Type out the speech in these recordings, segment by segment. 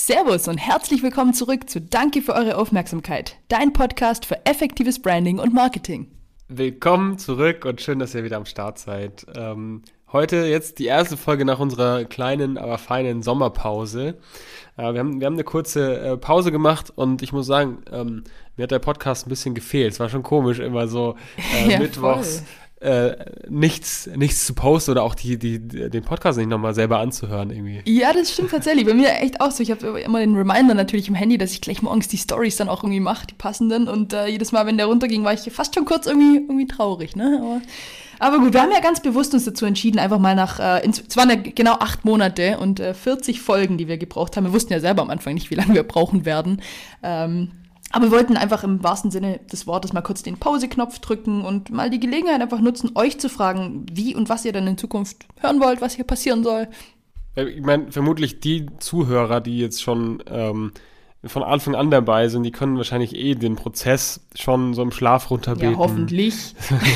Servus und herzlich willkommen zurück zu Danke für eure Aufmerksamkeit, dein Podcast für effektives Branding und Marketing. Willkommen zurück und schön, dass ihr wieder am Start seid. Ähm, heute jetzt die erste Folge nach unserer kleinen, aber feinen Sommerpause. Äh, wir, haben, wir haben eine kurze äh, Pause gemacht und ich muss sagen, ähm, mir hat der Podcast ein bisschen gefehlt. Es war schon komisch, immer so äh, ja, mittwochs. Voll äh, nichts, nichts zu posten oder auch die, die, den Podcast nicht nochmal selber anzuhören irgendwie. Ja, das stimmt tatsächlich. Bei mir echt auch so. Ich habe immer den Reminder natürlich im Handy, dass ich gleich morgens die Stories dann auch irgendwie mache, die passenden. Und äh, jedes Mal, wenn der runterging, war ich fast schon kurz irgendwie, irgendwie traurig. Ne? Aber, aber gut, wir haben ja ganz bewusst uns dazu entschieden, einfach mal nach, äh, es waren ja genau acht Monate und äh, 40 Folgen, die wir gebraucht haben. Wir wussten ja selber am Anfang nicht, wie lange wir brauchen werden. Ähm, aber wir wollten einfach im wahrsten Sinne des Wortes mal kurz den Pause-Knopf drücken und mal die Gelegenheit einfach nutzen, euch zu fragen, wie und was ihr dann in Zukunft hören wollt, was hier passieren soll. Ich meine, vermutlich die Zuhörer, die jetzt schon ähm, von Anfang an dabei sind, die können wahrscheinlich eh den Prozess schon so im Schlaf runterbeten. Ja, hoffentlich.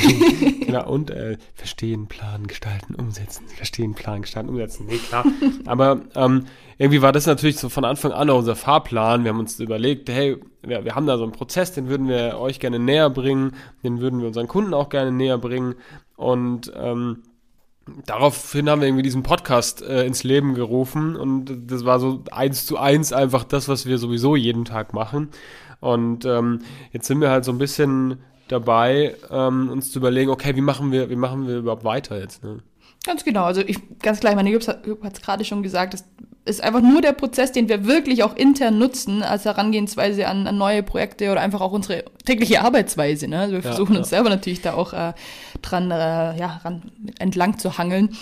genau, und äh, verstehen, planen, gestalten, umsetzen. Verstehen, planen, gestalten, umsetzen. Nee, klar. Aber ähm, irgendwie war das natürlich so von Anfang an unser Fahrplan. Wir haben uns überlegt, hey, wir, wir haben da so einen Prozess, den würden wir euch gerne näher bringen, den würden wir unseren Kunden auch gerne näher bringen. Und ähm, daraufhin haben wir irgendwie diesen Podcast äh, ins Leben gerufen und das war so eins zu eins einfach das, was wir sowieso jeden Tag machen. Und ähm, jetzt sind wir halt so ein bisschen dabei, ähm, uns zu überlegen, okay, wie machen wir, wie machen wir überhaupt weiter jetzt? Ne? Ganz genau. Also ich ganz klar, meine Jupp hat es gerade schon gesagt, das ist einfach nur der Prozess, den wir wirklich auch intern nutzen als Herangehensweise an, an neue Projekte oder einfach auch unsere tägliche Arbeitsweise. Ne? Also wir ja, versuchen ja. uns selber natürlich da auch äh, dran äh, ja, ran, entlang zu hangeln.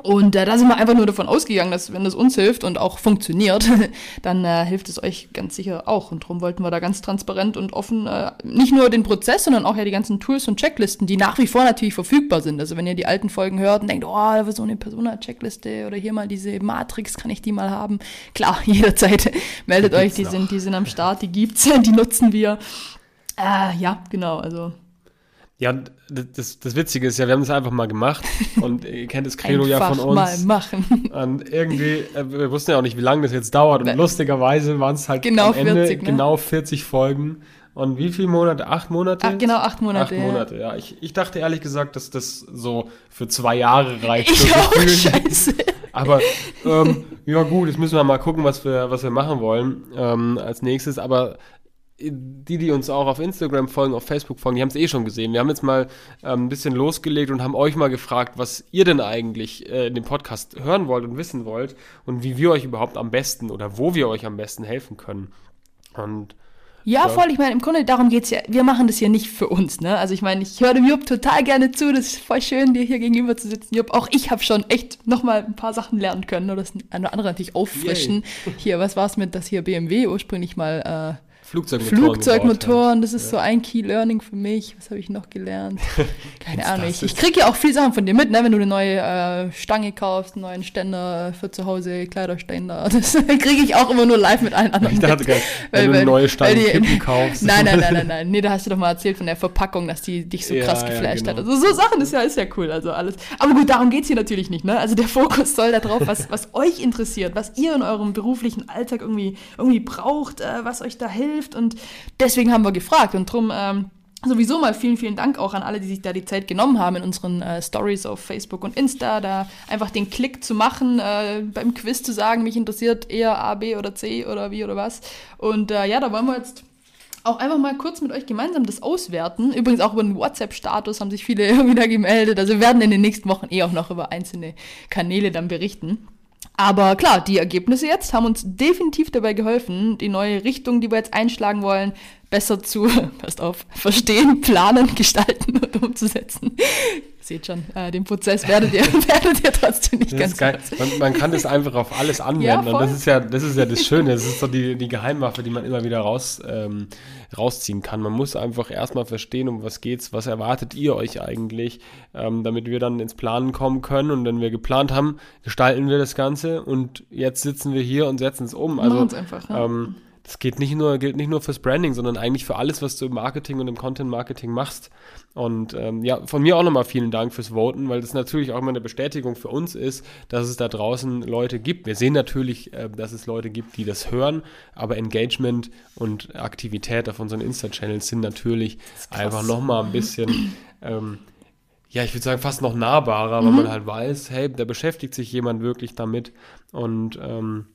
Und äh, da sind wir einfach nur davon ausgegangen, dass wenn das uns hilft und auch funktioniert, dann äh, hilft es euch ganz sicher auch. Und darum wollten wir da ganz transparent und offen äh, nicht nur den Prozess, sondern auch ja die ganzen Tools und Checklisten, die nach wie vor natürlich verfügbar sind. Also wenn ihr die alten Folgen hört und denkt, oh, so eine Persona-Checkliste oder hier mal diese Matrix, kann ich die mal haben? Klar, jederzeit meldet euch, die sind, die sind am Start, die gibt's, die nutzen wir. Äh, ja, genau, also ja, das, das Witzige ist ja, wir haben das einfach mal gemacht und ihr kennt das Credo ja von uns. mal machen. Und irgendwie, äh, wir wussten ja auch nicht, wie lange das jetzt dauert und lustigerweise waren es halt genau am Ende 40, ne? genau 40 Folgen. Und wie viele Monate? Acht Monate? Ach, genau, acht Monate. Acht Monate, ja. Ich, ich dachte ehrlich gesagt, dass das so für zwei Jahre reicht. Ich auch, scheiße. Aber ähm, ja gut, jetzt müssen wir mal gucken, was wir, was wir machen wollen ähm, als nächstes. Aber die, die uns auch auf Instagram folgen, auf Facebook folgen, die haben es eh schon gesehen. Wir haben jetzt mal ähm, ein bisschen losgelegt und haben euch mal gefragt, was ihr denn eigentlich äh, in dem Podcast hören wollt und wissen wollt und wie wir euch überhaupt am besten oder wo wir euch am besten helfen können. Und ja, voll. Ich meine, im Grunde darum geht's ja. Wir machen das hier nicht für uns, ne? Also ich meine, ich höre dem Jupp total gerne zu. Das ist voll schön, dir hier gegenüber zu sitzen. Jupp, auch ich habe schon echt nochmal ein paar Sachen lernen können oder das eine oder andere natürlich auffrischen. Yay. Hier, was war's mit, dass hier BMW ursprünglich mal äh, Flugzeugmotoren. Flugzeugmotoren, das ist ja. so ein Key Learning für mich. Was habe ich noch gelernt? Keine Ahnung. Ich, ich kriege ja auch viele Sachen von dir mit, ne? wenn du eine neue äh, Stange kaufst, einen neuen Ständer für zu Hause, Kleiderständer. Das kriege ich auch immer nur live mit allen anderen. Ich dachte gerade, wenn du eine neue Stange Kippen kaufst. Nein, nein, nein, nein, nein. Nee, da hast du doch mal erzählt von der Verpackung, dass die dich so ja, krass geflasht ja, genau. hat. Also so Sachen ist ja, ist ja cool. Also alles. Aber gut, darum geht es hier natürlich nicht. Ne? Also der Fokus soll da drauf, was, was euch interessiert, was ihr in eurem beruflichen Alltag irgendwie, irgendwie braucht, äh, was euch da hilft und deswegen haben wir gefragt und drum ähm, sowieso mal vielen, vielen Dank auch an alle, die sich da die Zeit genommen haben, in unseren äh, Stories auf Facebook und Insta, da einfach den Klick zu machen, äh, beim Quiz zu sagen, mich interessiert eher A, B oder C oder wie oder was. Und äh, ja, da wollen wir jetzt auch einfach mal kurz mit euch gemeinsam das auswerten. Übrigens auch über den WhatsApp-Status haben sich viele wieder gemeldet. Also wir werden in den nächsten Wochen eh auch noch über einzelne Kanäle dann berichten. Aber klar, die Ergebnisse jetzt haben uns definitiv dabei geholfen, die neue Richtung, die wir jetzt einschlagen wollen, besser zu, passt auf, verstehen, planen, gestalten und umzusetzen. Seht schon, äh, den Prozess werdet ihr, werdet ihr trotzdem nicht das ganz man, man, kann das einfach auf alles anwenden ja, und das ist ja, das ist ja das Schöne, das ist so die, die Geheimwaffe, die man immer wieder raus, ähm, rausziehen kann. Man muss einfach erstmal verstehen, um was geht's, was erwartet ihr euch eigentlich, ähm, damit wir dann ins Planen kommen können? Und wenn wir geplant haben, gestalten wir das Ganze. Und jetzt sitzen wir hier und setzen es um. Also, einfach, ja. ähm, das geht nicht nur, gilt nicht nur fürs Branding, sondern eigentlich für alles, was du im Marketing und im Content-Marketing machst. Und ähm, ja, von mir auch nochmal vielen Dank fürs Voten, weil das natürlich auch immer eine Bestätigung für uns ist, dass es da draußen Leute gibt. Wir sehen natürlich, äh, dass es Leute gibt, die das hören, aber Engagement und Aktivität auf unseren Insta-Channels sind natürlich einfach nochmal ein bisschen ähm, ja, ich würde sagen, fast noch nahbarer, mhm. weil man halt weiß, hey, da beschäftigt sich jemand wirklich damit und ähm,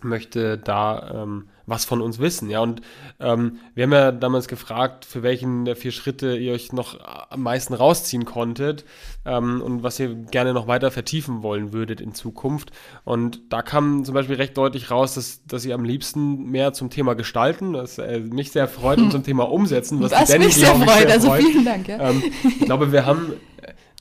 möchte da ähm, was von uns wissen. Ja, und ähm, wir haben ja damals gefragt, für welchen der vier Schritte ihr euch noch am meisten rausziehen konntet ähm, und was ihr gerne noch weiter vertiefen wollen würdet in Zukunft. Und da kam zum Beispiel recht deutlich raus, dass, dass ihr am liebsten mehr zum Thema Gestalten, das äh, mich sehr freut, und zum Thema Umsetzen, was, was mich sehr freut. Sehr also vielen Dank. Ja. Ähm, ich glaube, wir haben,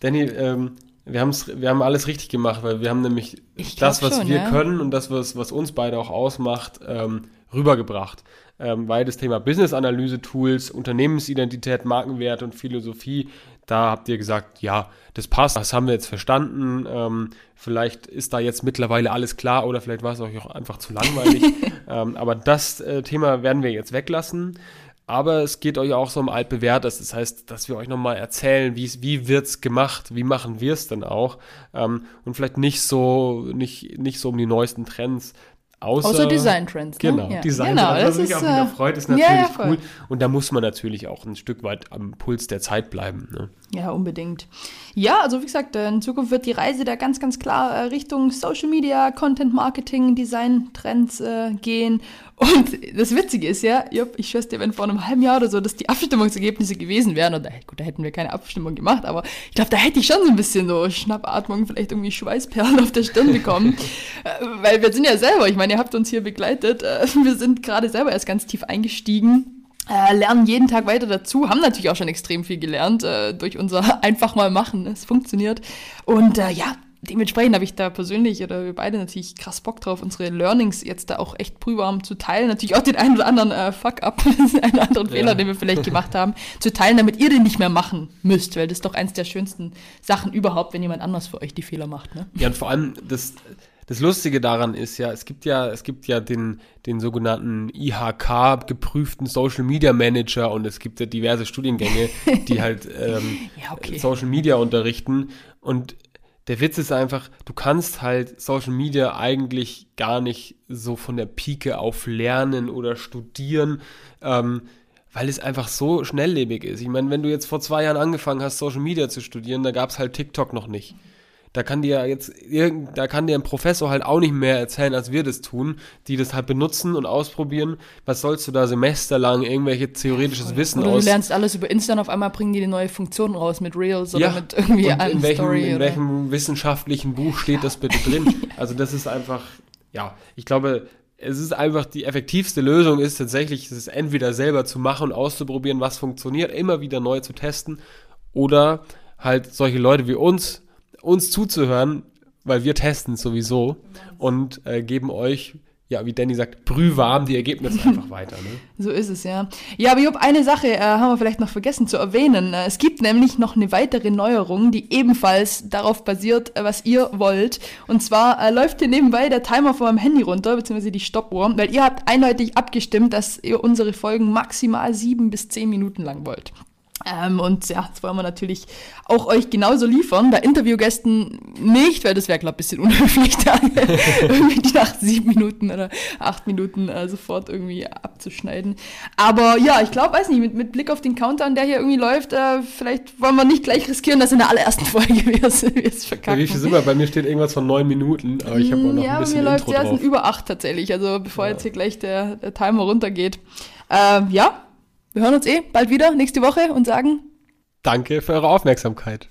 Danny, ähm, wir, haben's, wir haben alles richtig gemacht, weil wir haben nämlich das, was schon, wir ja. können und das, was, was uns beide auch ausmacht, ähm, rübergebracht. Ähm, weil das Thema Business-Analyse-Tools, Unternehmensidentität, Markenwert und Philosophie, da habt ihr gesagt, ja, das passt, das haben wir jetzt verstanden. Ähm, vielleicht ist da jetzt mittlerweile alles klar oder vielleicht war es euch auch einfach zu langweilig. ähm, aber das äh, Thema werden wir jetzt weglassen. Aber es geht euch auch so um altbewährtes. Das heißt, dass wir euch nochmal erzählen, wie, wie wird's gemacht, wie machen wir es denn auch. Ähm, und vielleicht nicht so, nicht, nicht so um die neuesten Trends, Außer, Außer Design-Trends. Ne? Genau, ja. Design-Trends, genau, was mich auch wieder äh, freut, ist natürlich ja, ja, cool. Und da muss man natürlich auch ein Stück weit am Puls der Zeit bleiben. Ne? Ja, unbedingt. Ja, also wie gesagt, äh, in Zukunft wird die Reise da ganz, ganz klar äh, Richtung Social Media, Content Marketing, Design Trends äh, gehen. Und das Witzige ist ja, ich schwör's dir, wenn vor einem halben Jahr oder so, dass die Abstimmungsergebnisse gewesen wären, und gut, da hätten wir keine Abstimmung gemacht, aber ich glaube, da hätte ich schon so ein bisschen so Schnappatmung, vielleicht irgendwie Schweißperlen auf der Stirn bekommen. äh, weil wir sind ja selber, ich meine, ihr habt uns hier begleitet, äh, wir sind gerade selber erst ganz tief eingestiegen äh, lernen jeden Tag weiter dazu, haben natürlich auch schon extrem viel gelernt äh, durch unser einfach mal machen. Es funktioniert. Und äh, ja, dementsprechend habe ich da persönlich oder wir beide natürlich krass Bock drauf, unsere Learnings jetzt da auch echt prüfwarm zu teilen. Natürlich auch den einen oder anderen äh, Fuck-up, einen anderen ja. Fehler, den wir vielleicht gemacht haben, zu teilen, damit ihr den nicht mehr machen müsst, weil das ist doch eins der schönsten Sachen überhaupt, wenn jemand anders für euch die Fehler macht. Ne? Ja, und vor allem das das Lustige daran ist ja, es gibt ja, es gibt ja den, den sogenannten IHK geprüften Social Media Manager und es gibt ja diverse Studiengänge, die halt ähm, ja, okay. Social Media unterrichten. Und der Witz ist einfach, du kannst halt Social Media eigentlich gar nicht so von der Pike auf lernen oder studieren, ähm, weil es einfach so schnelllebig ist. Ich meine, wenn du jetzt vor zwei Jahren angefangen hast, Social Media zu studieren, da gab es halt TikTok noch nicht. Da kann dir jetzt da kann dir ein Professor halt auch nicht mehr erzählen, als wir das tun, die das halt benutzen und ausprobieren. Was sollst du da semesterlang irgendwelche theoretisches Wissen oder aus? Du lernst alles über Insta und auf einmal bringen die eine neue Funktion raus mit Reels oder ja, mit irgendwie und in welchem, Story. In welchem wissenschaftlichen Buch steht das bitte drin? Also das ist einfach, ja, ich glaube, es ist einfach die effektivste Lösung ist tatsächlich, es entweder selber zu machen und auszuprobieren, was funktioniert, immer wieder neu zu testen oder halt solche Leute wie uns uns zuzuhören, weil wir testen sowieso und äh, geben euch ja, wie Danny sagt, brühwarm die Ergebnisse einfach weiter. Ne? So ist es, ja. Ja, aber Job, eine Sache äh, haben wir vielleicht noch vergessen zu erwähnen. Äh, es gibt nämlich noch eine weitere Neuerung, die ebenfalls darauf basiert, äh, was ihr wollt. Und zwar äh, läuft hier nebenbei der Timer von meinem Handy runter, beziehungsweise die Stoppuhr, weil ihr habt eindeutig abgestimmt, dass ihr unsere Folgen maximal sieben bis zehn Minuten lang wollt. Ähm, und ja, das wollen wir natürlich auch euch genauso liefern. Bei Interviewgästen nicht, weil das wäre, glaube ich, ein bisschen unhöflich, da irgendwie die nach sieben Minuten oder acht Minuten äh, sofort irgendwie abzuschneiden. Aber ja, ich glaube, weiß nicht, mit, mit Blick auf den Countdown, der hier irgendwie läuft, äh, vielleicht wollen wir nicht gleich riskieren, dass in der allerersten Folge wir es verkacken. wie viel sind wir? Bei mir steht irgendwas von neun Minuten, aber ich habe auch noch ja, ein bisschen Ja, bei mir läuft ja, sind über acht tatsächlich, also bevor ja. jetzt hier gleich der, der Timer runtergeht. Ähm, ja, wir hören uns eh bald wieder nächste Woche und sagen Danke für eure Aufmerksamkeit.